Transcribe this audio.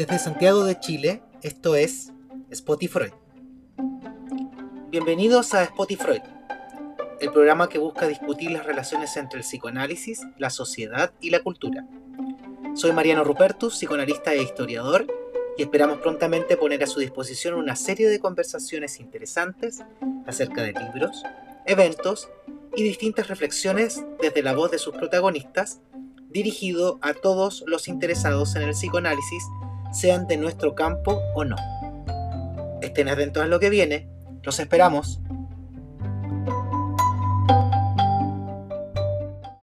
Desde Santiago de Chile, esto es Spotify. Bienvenidos a Spotify, el programa que busca discutir las relaciones entre el psicoanálisis, la sociedad y la cultura. Soy Mariano Rupertus, psicoanalista e historiador, y esperamos prontamente poner a su disposición una serie de conversaciones interesantes acerca de libros, eventos y distintas reflexiones desde la voz de sus protagonistas, dirigido a todos los interesados en el psicoanálisis, sean de nuestro campo o no. Estén atentos a lo que viene, los esperamos.